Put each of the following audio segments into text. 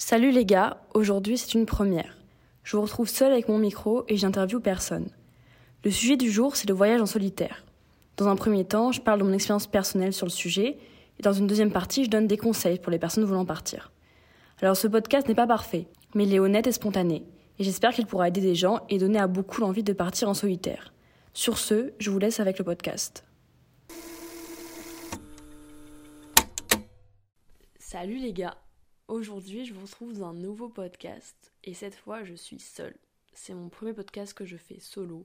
Salut les gars, aujourd'hui c'est une première. Je vous retrouve seule avec mon micro et j'interviewe personne. Le sujet du jour c'est le voyage en solitaire. Dans un premier temps, je parle de mon expérience personnelle sur le sujet et dans une deuxième partie, je donne des conseils pour les personnes voulant partir. Alors ce podcast n'est pas parfait, mais il est honnête et spontané et j'espère qu'il pourra aider des gens et donner à beaucoup l'envie de partir en solitaire. Sur ce, je vous laisse avec le podcast. Salut les gars Aujourd'hui, je vous retrouve dans un nouveau podcast et cette fois, je suis seule. C'est mon premier podcast que je fais solo.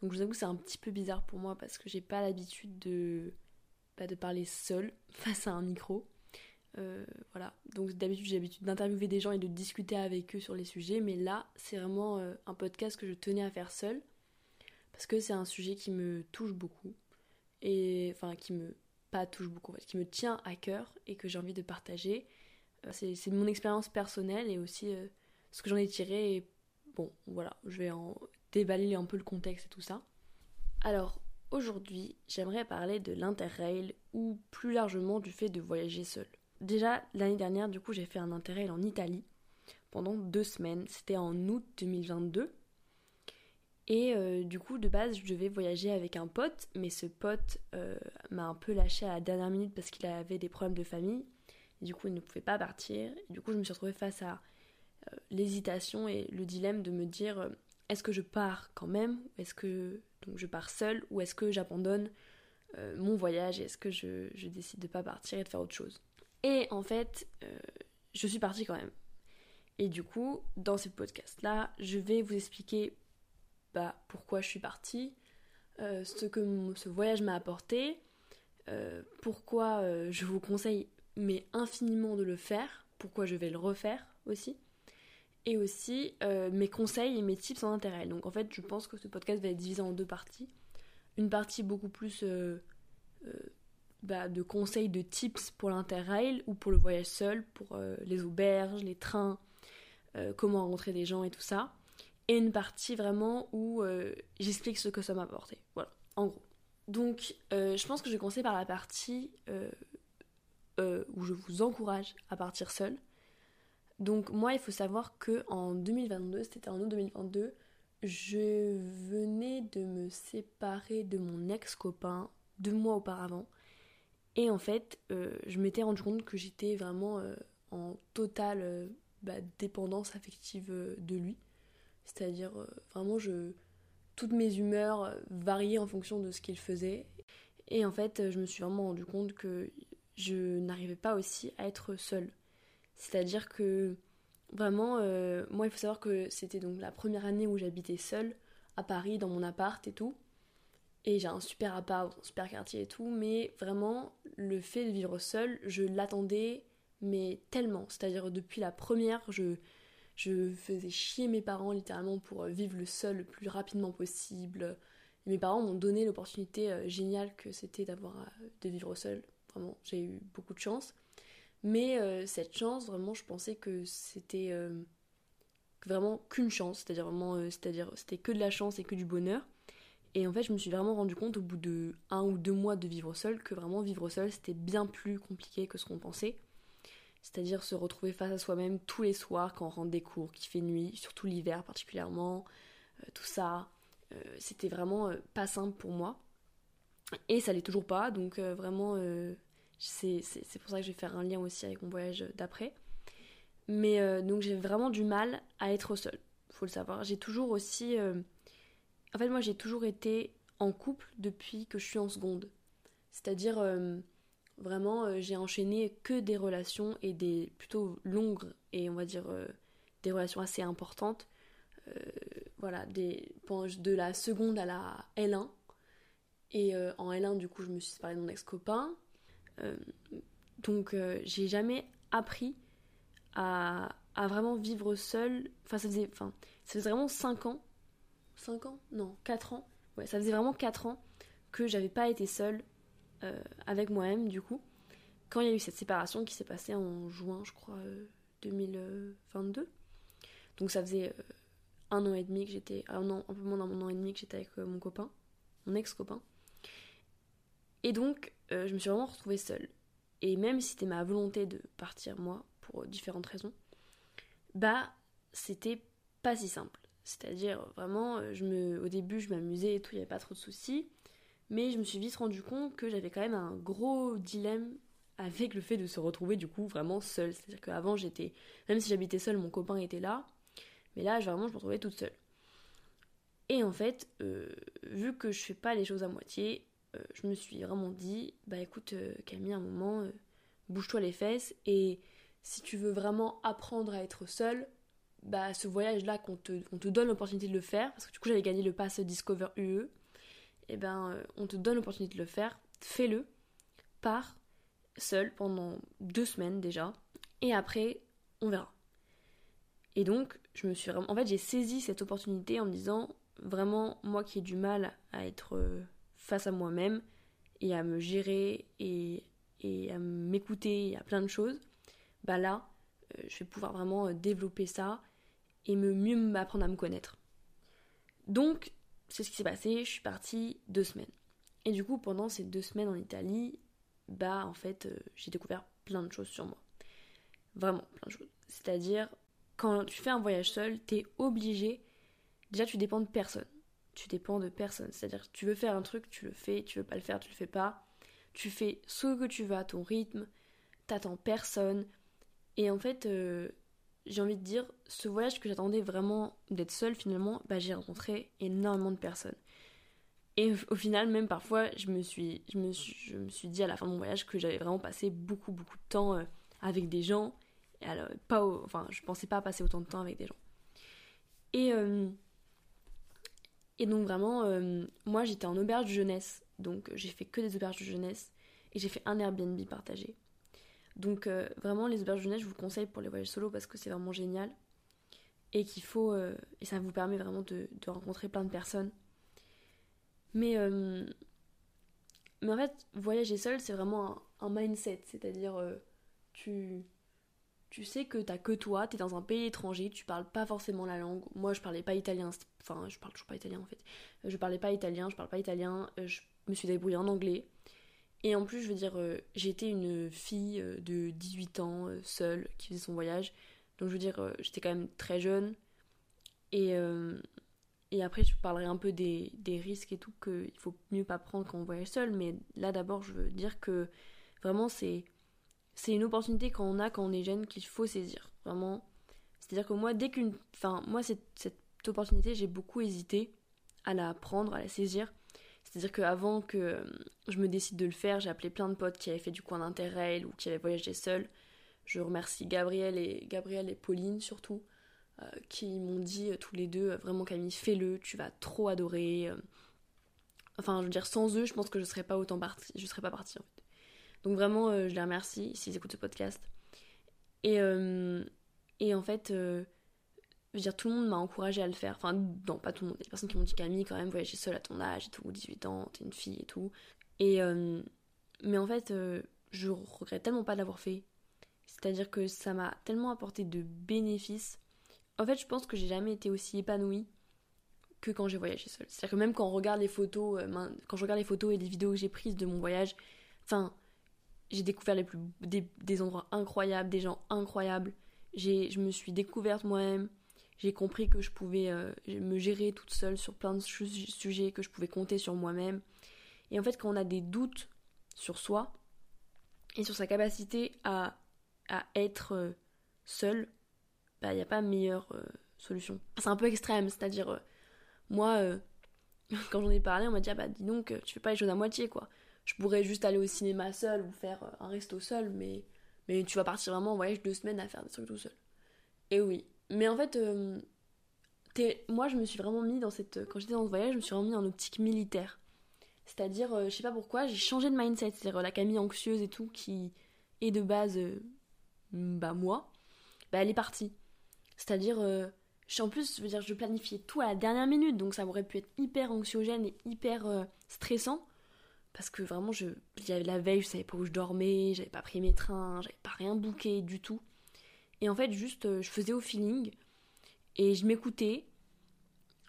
Donc je vous avoue c'est un petit peu bizarre pour moi parce que j'ai pas l'habitude de pas de parler seule face à un micro. Euh, voilà. Donc d'habitude, j'ai l'habitude d'interviewer des gens et de discuter avec eux sur les sujets, mais là, c'est vraiment euh, un podcast que je tenais à faire seule parce que c'est un sujet qui me touche beaucoup et enfin qui me pas touche beaucoup, en fait, qui me tient à cœur et que j'ai envie de partager c'est mon expérience personnelle et aussi euh, ce que j'en ai tiré. Bon, voilà, je vais en déballer un peu le contexte et tout ça. Alors, aujourd'hui, j'aimerais parler de l'interrail ou plus largement du fait de voyager seul. Déjà, l'année dernière, du coup, j'ai fait un interrail en Italie pendant deux semaines. C'était en août 2022. Et euh, du coup, de base, je devais voyager avec un pote, mais ce pote euh, m'a un peu lâché à la dernière minute parce qu'il avait des problèmes de famille du coup, il ne pouvait pas partir. Du coup, je me suis retrouvée face à euh, l'hésitation et le dilemme de me dire euh, est-ce que je pars quand même Est-ce que donc, je pars seule Ou est-ce que j'abandonne euh, mon voyage Est-ce que je, décide de pas partir et de faire autre chose Et en fait, je suis partie quand même. Et du coup, dans ce podcast-là, je vais vous expliquer bah, pourquoi je suis partie, ce que ce voyage m'a apporté, pourquoi je vous conseille mais infiniment de le faire, pourquoi je vais le refaire aussi, et aussi euh, mes conseils et mes tips en intérêt. Donc en fait, je pense que ce podcast va être divisé en deux parties. Une partie beaucoup plus euh, euh, bah, de conseils, de tips pour l'interrail ou pour le voyage seul, pour les auberges, les trains, comment rencontrer des gens et tout ça. Et une partie vraiment où j'explique ce que ça m'a apporté. Voilà, en gros. Donc je pense que je vais commencer par la partie euh, où je vous encourage à partir seul. Donc moi, il faut savoir que en 2022, c'était en août 2022, je venais de me séparer de mon ex-copain deux mois auparavant. Et en fait, euh, je m'étais rendu compte que j'étais vraiment euh, en totale bah, dépendance affective de lui. C'est-à-dire, vraiment, je, toutes mes humeurs variaient en fonction de ce qu'il faisait. Et en fait, je me suis vraiment rendu compte que je n'arrivais pas aussi à être seule. C'est-à-dire que vraiment, euh, moi il faut savoir que c'était donc la première année où j'habitais seule à Paris dans mon appart et tout. Et j'ai un super appart, un super quartier et tout, mais vraiment le fait de vivre seule, je l'attendais mais tellement. C'est-à-dire depuis la première, je, je faisais chier mes parents littéralement pour vivre le seul le plus rapidement possible. mes parents m'ont donné l'opportunité euh, géniale que c'était d'avoir euh, de vivre seule Vraiment, j'ai eu beaucoup de chance. Mais euh, cette chance, vraiment, je pensais que c'était euh, vraiment qu'une chance, c'est-à-dire vraiment, euh, c'est-à-dire c'était que de la chance et que du bonheur. Et en fait, je me suis vraiment rendu compte au bout de un ou deux mois de vivre seul que vraiment vivre seul, c'était bien plus compliqué que ce qu'on pensait. C'est-à-dire se retrouver face à soi-même tous les soirs quand on rentre des cours, qu'il fait nuit, surtout l'hiver particulièrement, tout ça. c'était vraiment pas simple pour moi. Et ça l'est toujours pas, donc euh, vraiment, euh, c'est pour ça que je vais faire un lien aussi avec mon voyage d'après. Mais euh, donc j'ai vraiment du mal à être seule, faut le savoir. J'ai toujours aussi. En fait, moi j'ai toujours été en couple depuis que je suis en seconde. C'est-à-dire, vraiment, j'ai enchaîné que des relations et des plutôt longues et on va dire des relations assez importantes. voilà, des, de la seconde à la L1 et euh, en L1, du coup, je me suis séparée de mon ex-copain. Euh, donc, euh, j'ai jamais appris à, à, vraiment vivre seule. Enfin, ça faisait, enfin, ça faisait vraiment 5 ans. 5 ans? Non, 4 ans. Ouais, ça faisait vraiment 4 ans que j'avais pas été seule avec moi-même, du coup. Quand il y a eu cette séparation qui s'est passée en juin, je crois, 2022. Donc, ça faisait un an et demi que j'étais. Un an, un peu moins d'un an et demi que j'étais avec mon copain, mon ex-copain. Et donc, euh, je me suis vraiment retrouvée seule. Et même si c'était ma volonté de partir, moi, pour différentes raisons, bah c'était pas si simple. C'est-à-dire vraiment, euh, au début je m'amusais et tout, il n'y avait pas trop de soucis, mais je me suis vite rendu compte que j'avais quand même un gros dilemme avec le fait de se retrouver du coup vraiment seule. C'est-à-dire qu'avant j'étais, même si j'habitais seule, mon copain était là, mais là vraiment je me retrouvais toute seule. Et en fait, euh, vu que je fais pas les choses à moitié, je me suis vraiment dit, bah écoute Camille, un moment, bouge-toi les fesses et si tu veux vraiment apprendre à être seule, bah, ce voyage-là qu'on te, te, donne l'opportunité de le faire, parce que du coup j'avais gagné le pass Discover UE, et eh ben euh, on te donne l'opportunité de le faire, fais-le, pars seul pendant deux semaines déjà, et après on verra. Et donc je me suis en fait j'ai saisi cette opportunité en me disant vraiment moi qui ai du mal à être euh, face à moi-même et à me gérer et, et à m'écouter à plein de choses, bah là euh, je vais pouvoir vraiment développer ça et me mieux m'apprendre à me connaître. Donc, c'est ce qui s'est passé, je suis partie deux semaines. Et du coup, pendant ces deux semaines en Italie, bah en fait, euh, j'ai découvert plein de choses sur moi. Vraiment, plein de choses. C'est-à-dire, quand tu fais un voyage seul, t'es obligé. Déjà, tu dépends de personne. Tu dépends de personne. C'est-à-dire, tu veux faire un truc, tu le fais. Tu veux pas le faire, tu le fais pas. Tu fais ce que tu veux à ton rythme. T'attends personne. Et en fait, euh, j'ai envie de dire, ce voyage que j'attendais vraiment d'être seule, finalement, bah, j'ai rencontré énormément de personnes. Et au final, même parfois, je me suis, je me je me suis dit à la fin de mon voyage que j'avais vraiment passé beaucoup, beaucoup de temps euh, avec des gens. Et alors, pas enfin, je pensais pas passer autant de temps avec des gens. Et, euh, et donc, vraiment, euh, moi, j'étais en auberge de jeunesse. Donc, j'ai fait que des auberges de jeunesse. Et j'ai fait un Airbnb partagé. Donc euh, vraiment les auberges de jeunesse, je vous conseille pour les voyages solo parce que c'est vraiment génial. Et qu'il faut... Euh, et ça vous permet vraiment de, rencontrer plein de personnes. Mais... Euh, mais en fait, voyager seul, c'est vraiment un, mindset. C'est-à-dire, tu... Tu sais que t'as que toi, t'es dans un pays étranger, tu parles pas forcément la langue. Moi, je parlais pas italien, enfin, je parle toujours pas italien en fait. Je parlais pas italien, je parle pas italien, je me suis débrouillée en anglais. Et en plus, je veux dire, euh, j'étais une fille euh, de 18 ans, euh, seule, qui faisait son voyage. Donc je veux dire, j'étais quand même très jeune. Et, et après, je parlerai un peu des, des risques et tout qu'il faut mieux pas prendre quand on voyage seul. Mais là, d'abord, je veux dire que vraiment, c'est, c'est une opportunité quand on a, quand on est jeune, qu'il faut saisir. Vraiment. C'est-à-dire que moi, dès qu'une. Enfin, moi, cette, opportunité, j'ai beaucoup hésité à la prendre, à la saisir. C'est-à-dire qu'avant que euh, je me décide de le faire, j'ai appelé plein de potes qui avaient fait du coin interrail ou qui avaient voyagé seuls. Je remercie Gabriel et, Gabriel et Pauline surtout, euh, qui m'ont dit euh, tous les deux vraiment Camille, fais-le, tu vas trop adorer. Enfin, je veux dire, sans eux, je pense que je serais pas autant partie. Je serais pas partie en fait. Donc vraiment, je les remercie s'ils écoutent ce podcast. Et, et en fait, je veux dire, tout le monde m'a encouragé à le faire. Enfin, non, pas tout le monde. Il y a des personnes qui m'ont dit Camille, quand même, voyager seule à ton âge et tout, 18 ans, t'es une fille et tout. Et. Euh, mais en fait, euh, je regrette tellement pas de l'avoir fait. C'est-à-dire que ça m'a tellement apporté de bénéfices. En fait, je pense que j'ai jamais été aussi épanouie que quand j'ai voyagé seule. C'est-à-dire que même quand on regarde les photos, euh, quand je regarde les photos et les vidéos que j'ai prises de mon voyage, enfin, j'ai découvert les plus, des, endroits incroyables, des gens incroyables. Je me suis découverte moi-même j'ai compris que je pouvais euh, me gérer toute seule sur plein de sujets, que je pouvais compter sur moi-même. Et en fait, quand on a des doutes sur soi et sur sa capacité à, à être euh, seule, bah, il n'y a pas meilleure euh, solution. C'est un peu extrême, c'est-à-dire, moi, quand j'en ai parlé, on m'a dit, ah bah dis donc, tu fais pas les choses à moitié, quoi. Je pourrais juste aller au cinéma seul ou faire un resto seul, mais, mais tu vas partir vraiment en voyage deux semaines à faire des trucs tout seul. Et oui, mais en fait, euh, moi je me suis vraiment mis dans cette. Quand j'étais dans ce voyage, je me suis vraiment mis en optique militaire. C'est-à-dire, euh, je sais pas pourquoi, j'ai changé de mindset. C'est-à-dire la Camille anxieuse et tout, qui est de base, euh, bah moi, bah elle est partie. C'est-à-dire, en plus, je veux dire, je planifiais tout à la dernière minute, donc ça aurait pu être hyper anxiogène et hyper stressant. Parce que vraiment, je, la veille, je savais pas où je dormais, j'avais pas pris mes trains, j'avais pas rien booké du tout. Et en fait, juste, euh, je faisais au feeling et je m'écoutais.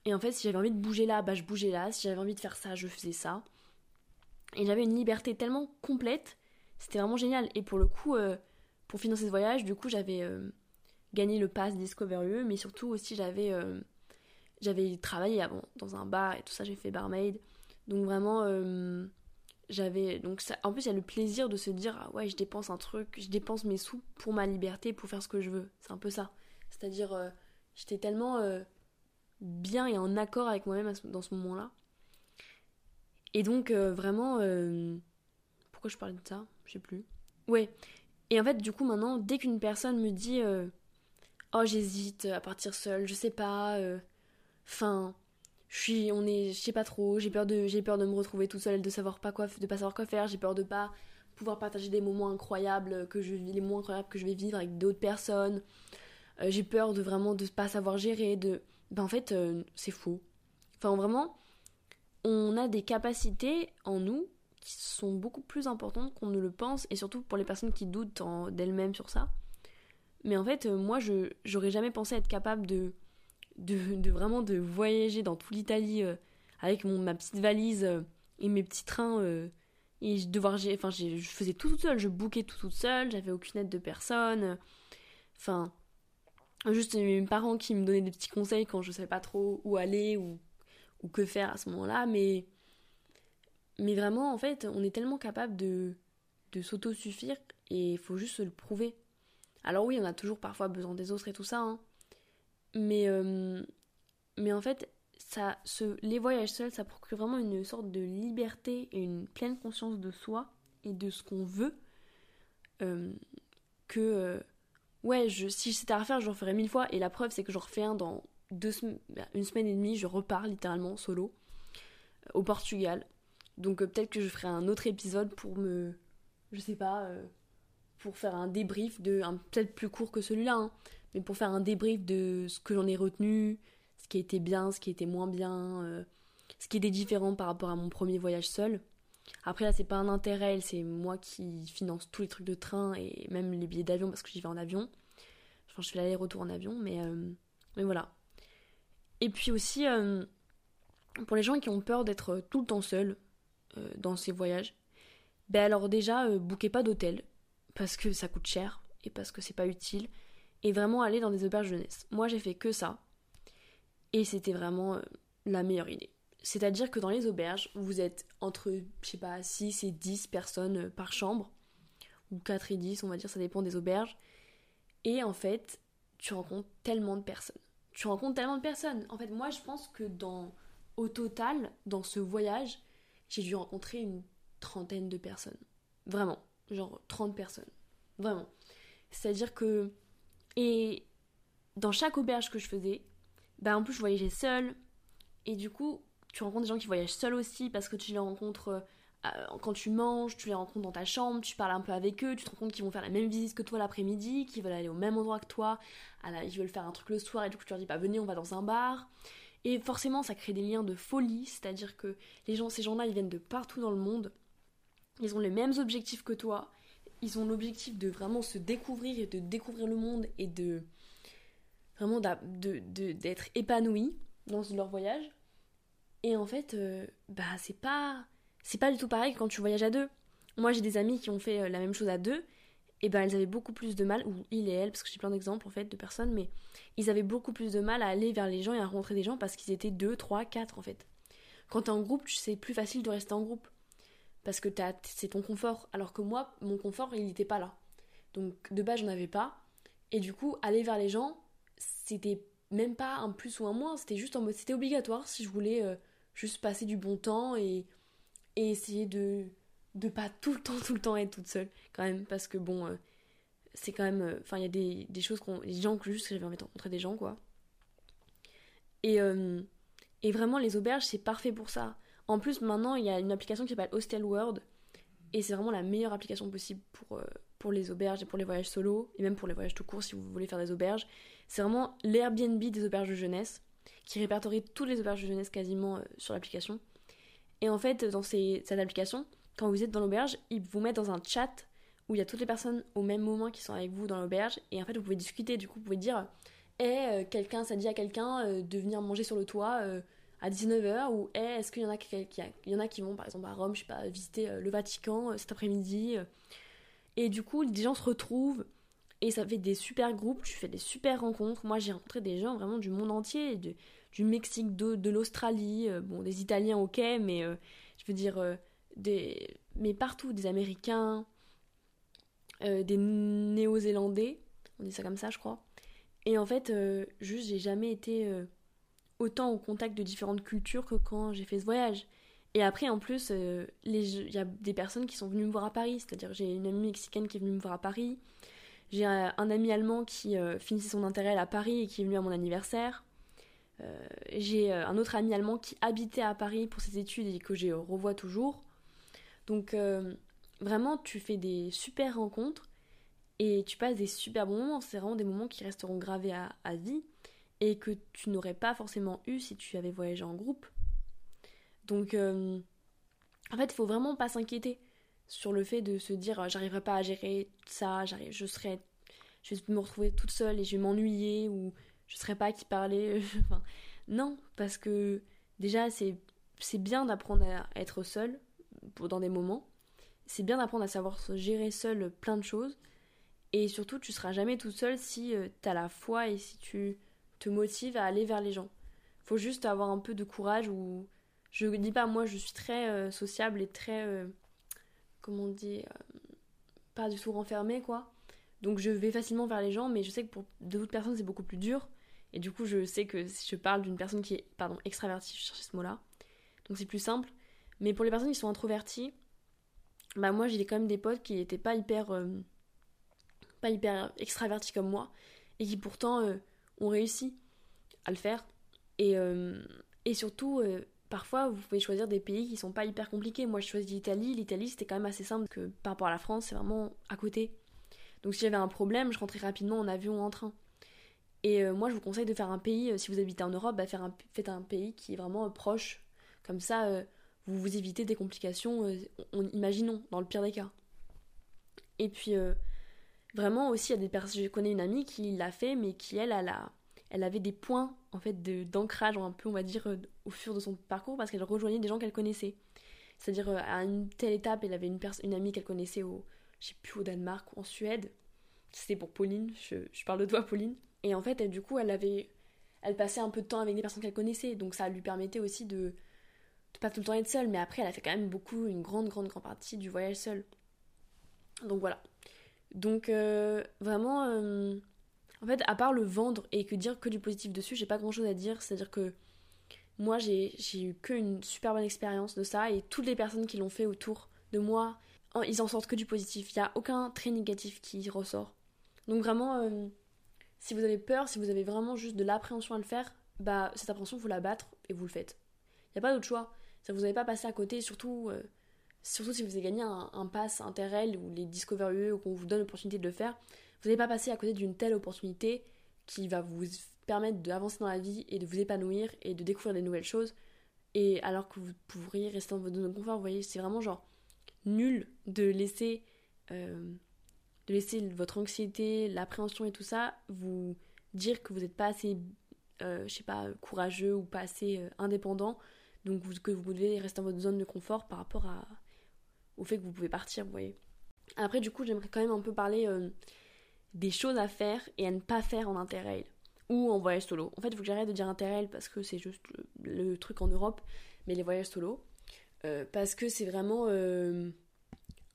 Et en fait, si j'avais envie de bouger là, bah je bougeais là. Si j'avais envie de faire ça, je faisais ça. Et j'avais une liberté tellement complète, c'était vraiment génial. Et pour le coup, euh, pour financer ce voyage, du coup, j'avais euh, gagné le pass Discover mais surtout aussi j'avais j'avais travaillé avant dans un bar et tout ça, j'ai fait barmaid. Donc vraiment, j'avais. Donc en plus, il y a le plaisir de se dire ah ouais, je dépense un truc, je dépense mes sous pour ma liberté, pour faire ce que je veux. C'est un peu ça. C'est-à-dire, j'étais tellement bien et en accord avec moi-même dans ce moment-là. Et donc, vraiment. pourquoi je parlais de ça? Je sais plus. Ouais. Et en fait, du coup, maintenant, dès qu'une personne me dit Oh, j'hésite à partir seule, je sais pas. Enfin, je suis, on est, je sais pas trop, j'ai peur de, j'ai peur de me retrouver toute seule, de savoir pas quoi, de pas savoir quoi faire, j'ai peur de pas pouvoir partager des moments incroyables que je les moments incroyables que je vais vivre avec d'autres personnes. Euh, j'ai peur de vraiment de pas savoir gérer, de, ben en fait euh, c'est faux. Enfin vraiment, on a des capacités en nous qui sont beaucoup plus importantes qu'on ne le pense et surtout pour les personnes qui doutent d'elles-mêmes sur ça. Mais en fait, euh, moi, je j'aurais jamais pensé être capable de de, vraiment de voyager dans toute l'Italie euh, avec mon, ma petite valise euh, et mes petits trains euh, et devoir enfin je faisais tout toute seule je bouquais tout toute seule j'avais aucune aide de personne enfin juste mes parents qui me donnaient des petits conseils quand je savais pas trop où aller ou, ou que faire à ce moment-là mais mais vraiment en fait on est tellement capable de de s'auto-suffire et il faut juste se le prouver. Alors oui on a toujours parfois besoin des autres et tout ça hein, mais, euh, mais en fait, ça, ce, les voyages seuls, ça procure vraiment une sorte de liberté et une pleine conscience de soi et de ce qu'on veut. Euh, que, euh, ouais, je, si c'était à refaire, je referais mille fois. Et la preuve, c'est que je refais un dans deux une semaine et demie, je repars littéralement solo au Portugal. Donc peut-être que je ferai un autre épisode pour me, je sais pas, pour faire un débrief de, peut-être plus court que celui-là, hein, mais pour faire un débrief de ce que j'en ai retenu, ce qui était bien, ce qui était moins bien, euh, ce qui était différent par rapport à mon premier voyage seul. Après là c'est pas un intérêt, c'est moi qui finance tous les trucs de train et même les billets d'avion parce que j'y vais en avion. Enfin je fais l'aller-retour en avion, mais, euh, mais voilà. Et puis aussi, euh, pour les gens qui ont peur d'être tout le temps seuls dans ces voyages, ben alors déjà, bouquez pas d'hôtel parce que ça coûte cher et parce que c'est pas utile et vraiment aller dans des auberges jeunesse. Moi, j'ai fait que ça. Et c'était vraiment euh, la meilleure idée. C'est-à-dire que dans les auberges, vous êtes entre, je sais pas, 6 et 10 personnes par chambre. Ou 4 et 10, on va dire, ça dépend des auberges. Et en fait, tu rencontres tellement de personnes. Tu rencontres tellement de personnes. En fait, moi, je pense que dans, au total, dans ce voyage, j'ai dû rencontrer une trentaine de personnes. Vraiment. Genre 30 personnes. Vraiment. C'est-à-dire que et dans chaque auberge que je faisais, bah en plus je voyageais seule. Et du coup, tu rencontres des gens qui voyagent seuls aussi parce que tu les rencontres euh, quand tu manges, tu les rencontres dans ta chambre, tu parles un peu avec eux, tu te rends compte qu'ils vont faire la même visite que toi l'après-midi, qu'ils veulent aller au même endroit que toi, ils veulent faire un truc le soir et du coup tu leur dis bah venez on va dans un bar. Et forcément ça crée des liens de folie, c'est-à-dire que les gens, ces gens-là ils viennent de partout dans le monde, ils ont les mêmes objectifs que toi, ils ont l'objectif de vraiment se découvrir et de découvrir le monde et de vraiment d'être de, épanouis dans leur voyage. Et en fait, euh, bah c'est pas c'est pas du tout pareil quand tu voyages à deux. Moi, j'ai des amis qui ont fait euh, la même chose à deux, et ben elles avaient beaucoup plus de mal, ou il et elle, parce que j'ai plein d'exemples en fait de personnes, mais ils avaient beaucoup plus de mal à aller vers les gens et à rencontrer des gens parce qu'ils étaient deux, trois, quatre en fait. Quand t'es en groupe, c'est plus facile de rester en groupe parce que c'est ton confort. Alors que moi, mon confort, il n'était pas là. Donc de base, j'en avais pas. Et du coup, aller vers les gens, c'était même pas un plus ou un moins, c'était juste en mode, c'était obligatoire si je voulais euh, juste passer du bon temps et, essayer de de pas tout le temps, tout le temps être toute seule, quand même, parce que bon, euh, c'est quand même, euh, enfin, il y a des, des choses qu'on, des gens que juste j'avais envie de rencontrer des gens, quoi. Et, et vraiment, les auberges, c'est parfait pour ça. En plus, maintenant, il y a une application qui s'appelle Hostel World. Et c'est vraiment la meilleure application possible pour, euh, pour les auberges et pour les voyages solo. Et même pour les voyages tout court si vous voulez faire des auberges. C'est vraiment l'Airbnb des auberges de jeunesse. Qui répertorie toutes les auberges de jeunesse quasiment euh, sur l'application. Et en fait, dans cette application, quand vous êtes dans l'auberge, ils vous mettent dans un chat où il y a toutes les personnes au même moment qui sont avec vous dans l'auberge. Et en fait, vous pouvez discuter. Du coup, vous pouvez dire Eh, euh, quelqu'un, ça dit à quelqu'un de venir manger sur le toit à 19h ou est-ce qu'il y en a qui, y en a qui vont par exemple à Rome, je sais pas, visiter euh, le Vatican euh, cet après-midi euh. et du coup, des gens se retrouvent Et ça fait des super groupes, tu fais des super rencontres. Moi, j'ai rencontré des gens vraiment du monde entier, du Mexique, de, l'Australie, bon, des Italiens, ok, mais je veux dire, des, mais partout, des Américains, des Néo-Zélandais, on dit ça comme ça, je crois. Et en fait, juste, j'ai jamais été autant au contact de différentes cultures que quand j'ai fait ce voyage. Et après, en plus, il y a des personnes qui sont venues me voir à Paris, c'est-à-dire j'ai une amie mexicaine qui est venue me voir à Paris. J'ai un, ami allemand qui euh, finissait son intérêt à Paris et qui est venu à mon anniversaire. Euh, j'ai euh, un autre ami allemand qui habitait à Paris pour ses études et que je revois toujours. Donc vraiment, tu fais des super rencontres et tu passes des super bons moments. C'est vraiment des moments qui resteront gravés à, à vie et que tu n'aurais pas forcément eu si tu avais voyagé en groupe. Donc en fait, il faut vraiment pas s'inquiéter sur le fait de se dire j'arriverai pas à gérer ça, je serai je vais me retrouver toute seule et je vais m'ennuyer ou je serai pas à qui parler. enfin, non, parce que déjà c'est bien d'apprendre à être seule dans des moments. C'est bien d'apprendre à savoir se gérer seule plein de choses. Et surtout, tu seras jamais toute seule si euh, tu as la foi et si tu te motives à aller vers les gens. Faut juste avoir un peu de courage ou je dis pas moi je suis très euh, sociable et très euh, comment on dit, euh, pas du tout renfermée, quoi. Donc je vais facilement vers les gens, mais je sais que pour d'autres personnes, c'est beaucoup plus dur. Et du coup, je sais que si je parle d'une personne qui est, pardon, extravertie, je cherchais ce mot-là. Donc c'est plus simple. Mais pour les personnes qui sont introverties, bah moi j'ai quand même des potes qui n'étaient pas hyper, pas hyper extravertis comme moi, et qui pourtant euh, ont réussi à le faire. Et, et surtout, Parfois, vous pouvez choisir des pays qui sont pas hyper compliqués. Moi, je choisis l'Italie. L'Italie, c'était quand même assez simple que par rapport à la France, c'est vraiment à côté. Donc, si j'avais un problème, je rentrais rapidement en avion ou en train. Et euh, moi, je vous conseille de faire un pays, euh, si vous habitez en Europe, bah, faire un, faites un pays qui est vraiment euh, proche. Comme ça, vous vous évitez des complications, imaginons, dans le pire des cas. Et puis, vraiment aussi, il y a des personnes, je connais une amie qui l'a fait, mais qui, elle, a la elle avait des points en fait d'ancrage un peu on va dire euh, au fur de son parcours parce qu'elle rejoignait des gens qu'elle connaissait. C'est-à-dire euh, à une telle étape, elle avait une, une amie qu'elle connaissait au je sais plus au Danemark ou en Suède. C'était pour Pauline, je, parle de toi Pauline. Et en fait, elle, du coup, elle avait elle passait un peu de temps avec des personnes qu'elle connaissait, donc ça lui permettait aussi de, de pas tout le temps être seule, mais après elle a fait quand même beaucoup, une grande, grande, grande partie du voyage seule. Donc voilà. Donc euh, vraiment, en fait, à part le vendre et que dire que du positif dessus, j'ai pas grand chose à dire. C'est-à-dire que moi, j'ai eu qu'une super bonne expérience de ça et toutes les personnes qui l'ont fait autour de moi, ils en sortent que du positif. Il n'y a aucun trait négatif qui ressort. Donc vraiment, euh, si vous avez peur, si vous avez vraiment juste de l'appréhension à le faire, bah cette appréhension, vous la battre et vous le faites. Il n'y a pas d'autre choix. Ça vous n'avez pas passé à côté, surtout, euh, surtout si vous avez gagné un, un pass Interrail ou les Discover UE ou qu'on vous donne l'opportunité de le faire. Vous n'allez pas passer à côté d'une telle opportunité qui va vous permettre d'avancer dans la vie et de vous épanouir et de découvrir des nouvelles choses. Et alors que vous pourriez rester dans votre zone de confort, vous voyez, c'est vraiment genre nul de laisser, euh, de laisser votre anxiété, l'appréhension et tout ça vous dire que vous n'êtes pas assez, euh, je sais pas, courageux ou pas assez euh, indépendant. Donc que vous devez rester dans votre zone de confort par rapport à, au fait que vous pouvez partir, vous voyez. Après, du coup, j'aimerais quand même un peu parler des choses à faire et à ne pas faire en interrail ou en voyage solo. En fait, il faut que j'arrête de dire interrail parce que c'est juste le, truc en Europe, mais les voyages solo. Euh, parce que c'est vraiment euh,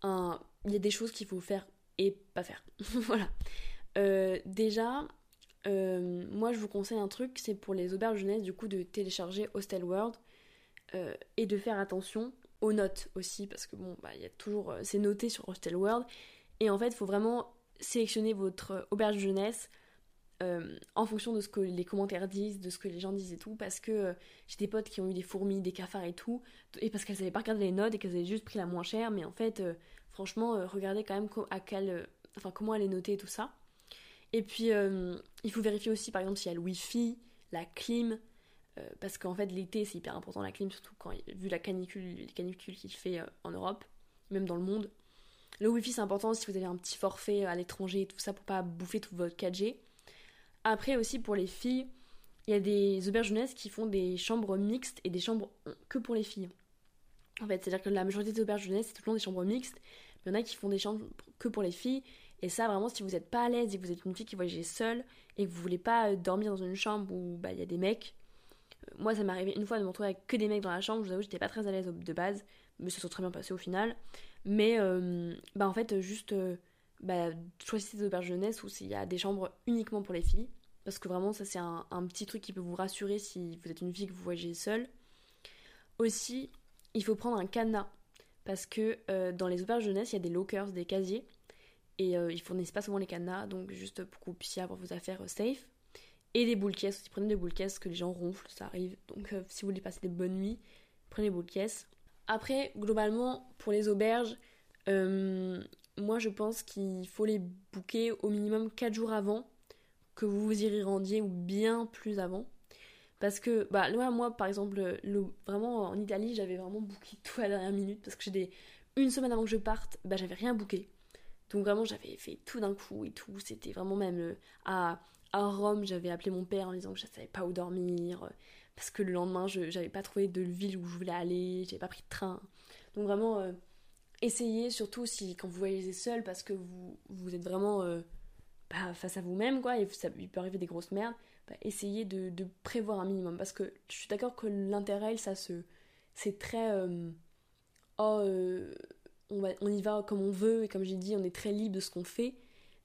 un. Il y a des choses qu'il faut faire et pas faire. voilà. Euh, déjà, moi je vous conseille un truc, c'est pour les auberges jeunesse, du coup, de télécharger Hostel World et de faire attention aux notes aussi, parce que bon, bah, y a toujours. c'est noté sur Hostel World. Et en fait, il faut vraiment sélectionner votre auberge jeunesse euh, en fonction de ce que les commentaires disent, de ce que les gens disent et tout, parce que euh, j'ai des potes qui ont eu des fourmis, des cafards et tout, et parce qu'elles n'avaient pas regardé les notes et qu'elles avaient juste pris la moins chère, mais en fait, euh, franchement, regardez quand même à quel, enfin, comment elle est notée et tout ça. Et puis, il faut vérifier aussi, par exemple, s'il y a le wifi, la clim, parce qu'en fait, l'été, c'est hyper important la clim, surtout quand, vu la canicule, les canicules qu'il fait en Europe, même dans le monde. Le wifi c'est important si vous avez un petit forfait à l'étranger et tout ça pour pas bouffer tout votre 4G. Après aussi pour les filles, il y a des auberges jeunesse qui font des chambres mixtes et des chambres que pour les filles. En fait, c'est-à-dire que la majorité des auberges jeunesse c'est tout le long des chambres mixtes, mais il y en a qui font des chambres que pour les filles Et ça, vraiment, si vous n'êtes pas à l'aise et que vous êtes une fille qui voyage seule et que vous voulez pas euh, dormir dans une chambre où bah, il y a des mecs, euh, moi ça m'est arrivé une fois de me retrouver avec que des mecs dans la chambre, je vous avoue, j'étais pas très à l'aise de base, mais ça s'est très bien passé au final. Mais euh, bah en fait, juste bah, choisissez des auberges jeunesse où il y a des chambres uniquement pour les filles. Parce que vraiment, ça c'est un, petit truc qui peut vous rassurer si vous êtes une fille que vous voyagez seule. Aussi, il faut prendre un cadenas. Parce que dans les auberges jeunesse, il y a des lockers, des casiers. Et euh, ils fournissent pas souvent les cadenas, donc juste pour que vous puissiez avoir vos affaires euh, safe. Et des boules caisses aussi. Prenez des boules caisses que les gens ronflent, ça arrive. Donc euh, si vous voulez passer des bonnes nuits, prenez des boules caisses. Après, globalement, pour les auberges, moi je pense qu'il faut les booker au minimum 4 jours avant que vous vous y rendiez ou bien plus avant. Parce que, bah, moi, par exemple, le, vraiment en Italie, j'avais vraiment booké tout à la dernière minute parce que j'ai des. Une semaine avant que je parte, bah, j'avais rien booké. Donc vraiment, j'avais fait tout d'un coup et tout. C'était vraiment même euh, à, à Rome, j'avais appelé mon père en disant que je ne savais pas où dormir. Euh, parce que le lendemain, je n'avais pas trouvé de ville où je voulais aller. J'avais pas pris de train. Donc vraiment, euh, essayez, surtout si quand vous voyagez seul, parce que vous, êtes vraiment bah, face à vous-même, quoi. Et ça, il peut arriver des grosses merdes. Bah, essayez de, prévoir un minimum. Parce que je suis d'accord que l'intérêt, ça se. C'est très. oh on, y va comme on veut, et comme j'ai dit, on est très libre de ce qu'on fait,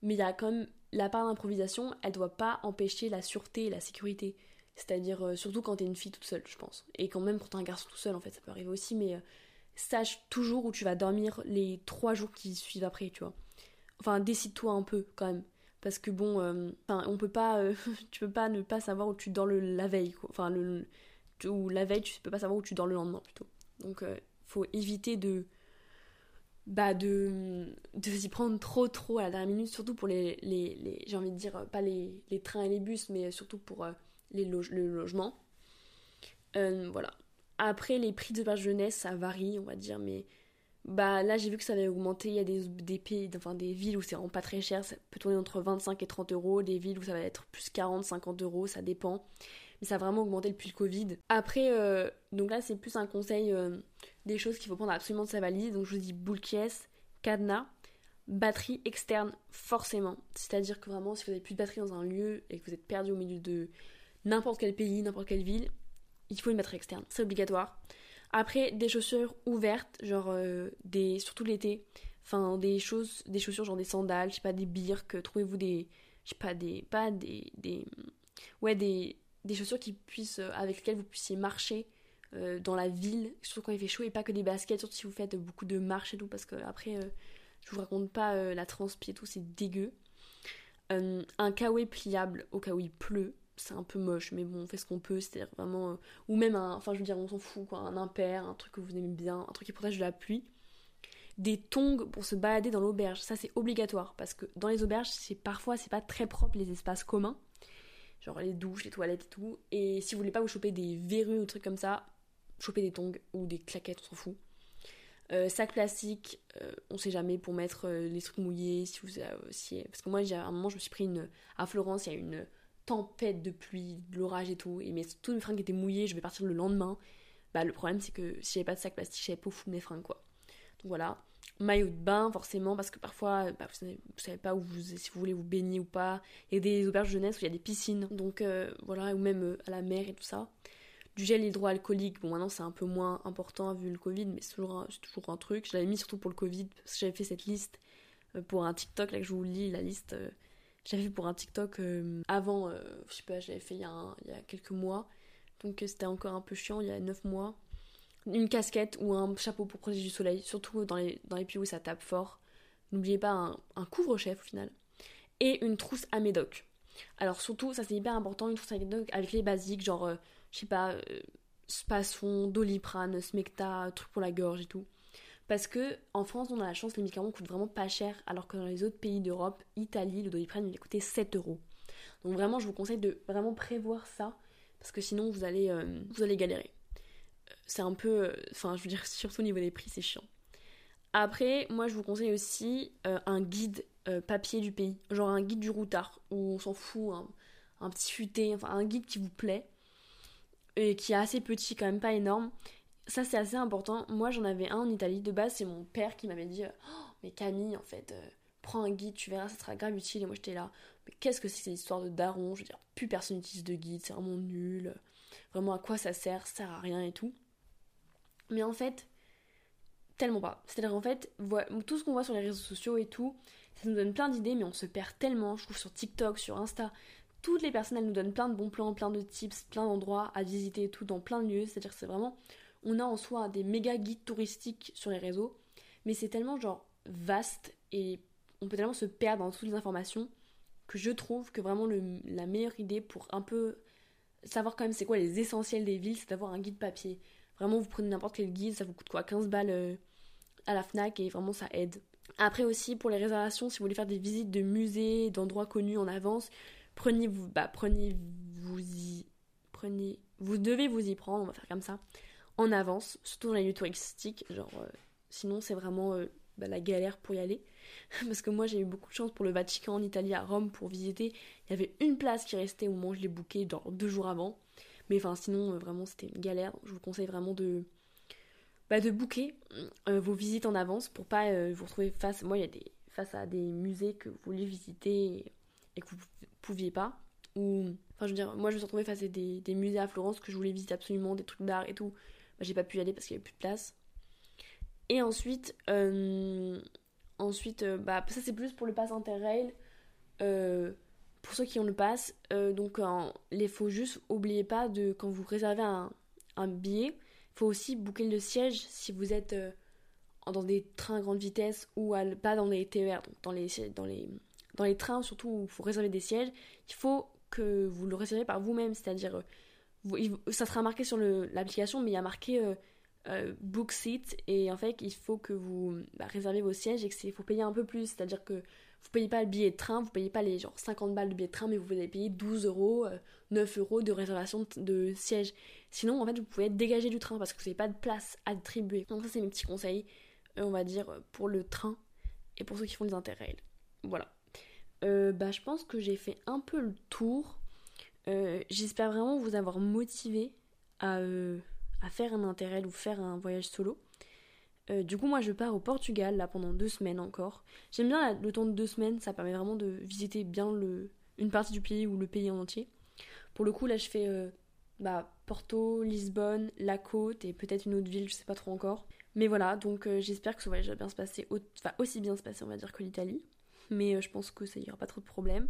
mais il y a quand même la part d'improvisation, elle doit pas empêcher la sûreté et la sécurité. C'est-à-dire, euh, surtout quand t'es une fille toute seule, je pense. Et quand même quand t'es un garçon tout seul, en fait, ça peut arriver aussi, mais euh, sache toujours où tu vas dormir les trois jours qui suivent après, tu vois. Enfin, décide-toi un peu, quand même. Parce que bon, euh, on peut pas, tu peux pas ne pas savoir où tu dors le, la veille, quoi. Enfin, le, ou la veille, tu peux pas savoir où tu dors le lendemain, plutôt. Donc, faut éviter de bah de, de s'y prendre trop trop à la dernière minute, surtout pour les, les, les j'ai envie de dire, pas les, les, trains et les bus, mais surtout pour euh, les le logement. Euh, voilà. Après, les prix de la jeunesse, ça varie, on va dire, mais bah là j'ai vu que ça avait augmenté. Il y a des, des pays, enfin des villes où c'est vraiment pas très cher, ça peut tourner entre 25 et 30 euros, des villes où ça va être plus 40, 50 euros, ça dépend. Ça a vraiment augmenté depuis le Covid. Après, euh, donc là c'est plus un conseil des choses qu'il faut prendre absolument de sa valise. Donc je vous dis boule caisse, cadenas, batterie externe forcément. C'est-à-dire que vraiment si vous n'avez plus de batterie dans un lieu et que vous êtes perdu au milieu de n'importe quel pays, n'importe quelle ville, il faut une batterie externe. C'est obligatoire. Après des chaussures ouvertes, genre euh, des surtout l'été, enfin des choses, des chaussures genre des sandales, je sais pas des birks, trouvez-vous des, je sais pas des, pas des, des, ouais des, des chaussures qui puissent avec lesquelles vous puissiez marcher euh, dans la ville, surtout quand il fait chaud, et pas que des baskets, surtout si vous faites beaucoup de marches et tout, parce que après, euh, je vous raconte pas euh, la transpi et tout, c'est dégueu. un kawaii pliable au cas où il pleut, c'est un peu moche, mais bon, on fait ce qu'on peut, c'est-à-dire vraiment. ou même un. Enfin, je veux dire, on s'en fout, quoi, un impair, un truc que vous aimez bien, un truc qui protège de la pluie. Des tongs pour se balader dans l'auberge, ça c'est obligatoire, parce que dans les auberges, c'est parfois, c'est pas très propre les espaces communs genre les douches, les toilettes et tout. Et si vous voulez pas vous choper des verrues ou trucs comme ça, choper des tongs ou des claquettes, on s'en fout. Euh, sac plastique, euh, on sait jamais pour mettre euh, les trucs mouillés. Si vous, si, parce que moi, à un moment, je me suis pris une. À Florence, il y a une tempête de pluie, de l'orage et tout. Et mes, mes fringues étaient mouillées, je vais partir le lendemain. Bah, le problème, c'est que si j'avais pas de sac plastique, je savais pas foutre mes fringues, quoi. Voilà. Maillot de bain, forcément, parce que parfois, bah, vous, savez, savez, pas où vous, si vous voulez vous baigner ou pas. Il y a des auberges jeunesse où il y a des piscines. Donc voilà, ou même à la mer et tout ça. Du gel hydroalcoolique, bon maintenant c'est un peu moins important vu le Covid, mais c'est toujours, un, toujours un truc. Je l'avais mis surtout pour le Covid, parce que j'avais fait cette liste euh, pour un TikTok, là que je vous lis la liste. Euh, j'avais fait pour un TikTok euh, avant, je sais pas, j'avais fait il y, a il y a quelques mois. Donc c'était encore un peu chiant, il y a 9 mois. Une casquette ou un chapeau pour protéger du soleil, surtout dans les, dans les pays où ça tape fort. N'oubliez pas un, couvre-chef au final. Et une trousse à médoc. Alors surtout, ça c'est hyper important, une trousse à médoc avec les basiques, genre je sais pas, euh, Doliprane, Smecta, truc pour la gorge et tout. Parce que en France, on a la chance, les médicaments coûtent vraiment pas cher, alors que dans les autres pays d'Europe, Italie, le Doliprane, il a coûté 7 euros. Donc vraiment, je vous conseille de vraiment prévoir ça, parce que sinon, vous allez, euh, vous allez galérer. C'est un peu, euh, enfin, je veux dire, surtout au niveau des prix, c'est chiant. Après, moi, je vous conseille aussi un guide papier du pays, genre un guide du routard, où on s'en fout, un, un petit futé, enfin un guide qui vous plaît et qui est assez petit, quand même pas énorme. Ça, c'est assez important. Moi, j'en avais un en Italie. De base, c'est mon père qui m'avait dit oh, Mais Camille, en fait, euh, prends un guide, tu verras, ça sera grave utile. Et moi j'étais là, mais qu'est-ce que c'est que cette histoire de daron? Je veux dire, plus personne n'utilise de guide, c'est vraiment nul. Vraiment, à quoi ça sert? Ça sert à rien et tout. Mais en fait, tellement pas. C'est-à-dire qu'en fait, tout ce qu'on voit sur les réseaux sociaux et tout, ça nous donne plein d'idées, mais on se perd tellement. Je trouve sur TikTok, sur Insta, toutes les personnes, elles nous donnent plein de bons plans, plein de tips, plein d'endroits à visiter et tout, dans plein de lieux. C'est-à-dire que c'est vraiment. On a en soi des méga guides touristiques sur les réseaux, mais c'est tellement genre vaste et on peut tellement se perdre dans toutes les informations que je trouve que vraiment la meilleure idée pour un peu savoir quand même c'est quoi les essentiels des villes, c'est d'avoir un guide papier. Vraiment, vous prenez n'importe quel guide, ça vous coûte quoi 15 balles euh, à la FNAC et vraiment ça aide. Après aussi, pour les réservations, si vous voulez faire des visites de musées, d'endroits connus en avance, prenez vous, bah, prenez vous y, prenez, vous devez vous y prendre, on va faire comme ça, en avance, surtout dans les lieux touristiques, genre, euh, sinon c'est vraiment euh, bah, la galère pour y aller. Parce que moi j'ai eu beaucoup de chance pour le Vatican en Italie, à Rome, pour visiter. Il y avait une place qui restait au moment où je l'ai booké, genre deux jours avant. Mais enfin, sinon, euh, vraiment, c'était une galère. Je vous conseille vraiment de, bah, de booker euh, vos visites en avance pour pas euh, vous retrouver face. Moi, il y a des, face à des musées que vous vouliez visiter et, que vous pouviez pas. Ou, enfin, je veux dire, moi, je me suis retrouvée face à des, musées à Florence que je voulais visiter absolument, des trucs d'art et tout. Bah, j'ai pas pu y aller parce qu'il y avait plus de place. Et ensuite, ensuite bah, ça c'est plus pour le pass interrail. Euh, pour ceux qui ont le pass, euh, donc il faut juste oubliez pas de quand vous réservez un, billet, il faut aussi booker le siège si vous êtes euh, dans des trains à grande vitesse ou pas dans les TER, donc dans les, dans les, dans les trains surtout où il faut réserver des sièges, il faut que vous le réservez par vous-même, c'est-à-dire euh, ça sera marqué sur l'application, mais il y a marqué book seat et en fait il faut que vous bah, réservez vos sièges et qu'il faut payer un peu plus, c'est-à-dire que vous payez pas le billet de train, vous payez pas les genre 50 balles de billet de train, mais vous allez payer 12 euros, 9 euh, euros de réservation de siège. Sinon, en fait, vous pouvez être dégagé du train parce que vous n'avez pas de place à attribuer. Donc ça, c'est mes petits conseils, euh, on va dire, pour le train et pour ceux qui font des interrails. Voilà. Euh, bah, je pense que j'ai fait un peu le tour. J'espère vraiment vous avoir motivé à, à faire un interrail ou faire un voyage solo. Euh, du coup, moi, je pars au Portugal là pendant deux semaines encore. J'aime bien le temps de deux semaines, ça permet vraiment de visiter bien une partie du pays ou le pays en entier. Pour le coup, là, je fais euh, bah, Porto, Lisbonne, la côte et peut-être une autre ville, je sais pas trop encore. Mais voilà, donc euh, j'espère que ce voyage va bien se passer, enfin aussi bien se passer, on va dire, que l'Italie. Mais je pense que ça y aura pas trop de problèmes.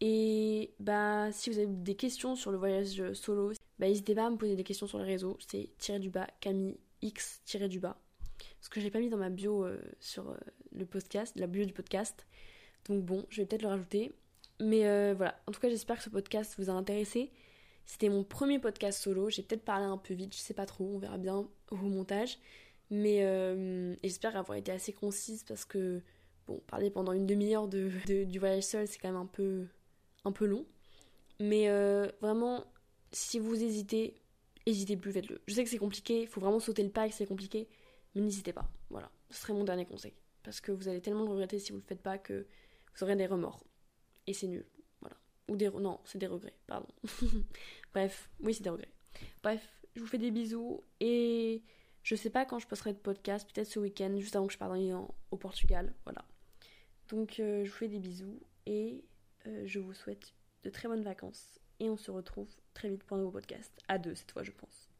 Et bah, si vous avez des questions sur le voyage solo, bah, n'hésitez pas à me poser des questions sur les réseaux. C'est tiré du bas, Camille X tiré du bas ce que j'ai pas mis dans ma bio euh, sur euh, le podcast, la bio du podcast. Donc bon, je vais peut-être le rajouter. Mais euh, voilà, en tout cas j'espère que ce podcast vous a intéressé. C'était mon premier podcast solo, j'ai peut-être parlé un peu vite, je sais pas trop, on verra bien au montage. Mais j'espère avoir été assez concise parce que, bon, parler pendant une demi-heure de, du voyage seul, c'est quand même un peu, un peu long. Mais vraiment, si vous hésitez, hésitez plus, faites-le. Je sais que c'est compliqué, il faut vraiment sauter le pas, que c'est compliqué. Mais n'hésitez pas. Voilà. Ce serait mon dernier conseil. Parce que vous allez tellement le regretter si vous le faites pas que vous aurez des remords. Et c'est nul. Voilà. Ou des. Non, c'est des regrets, pardon. Bref, oui, c'est des regrets. Bref, je vous fais des bisous. Et je sais pas quand je posterai de podcast. Peut-être ce week-end, juste avant que je parte au Portugal. Voilà. Donc, euh, je vous fais des bisous. Et euh, je vous souhaite de très bonnes vacances. Et on se retrouve très vite pour un nouveau podcast. À deux cette fois, je pense.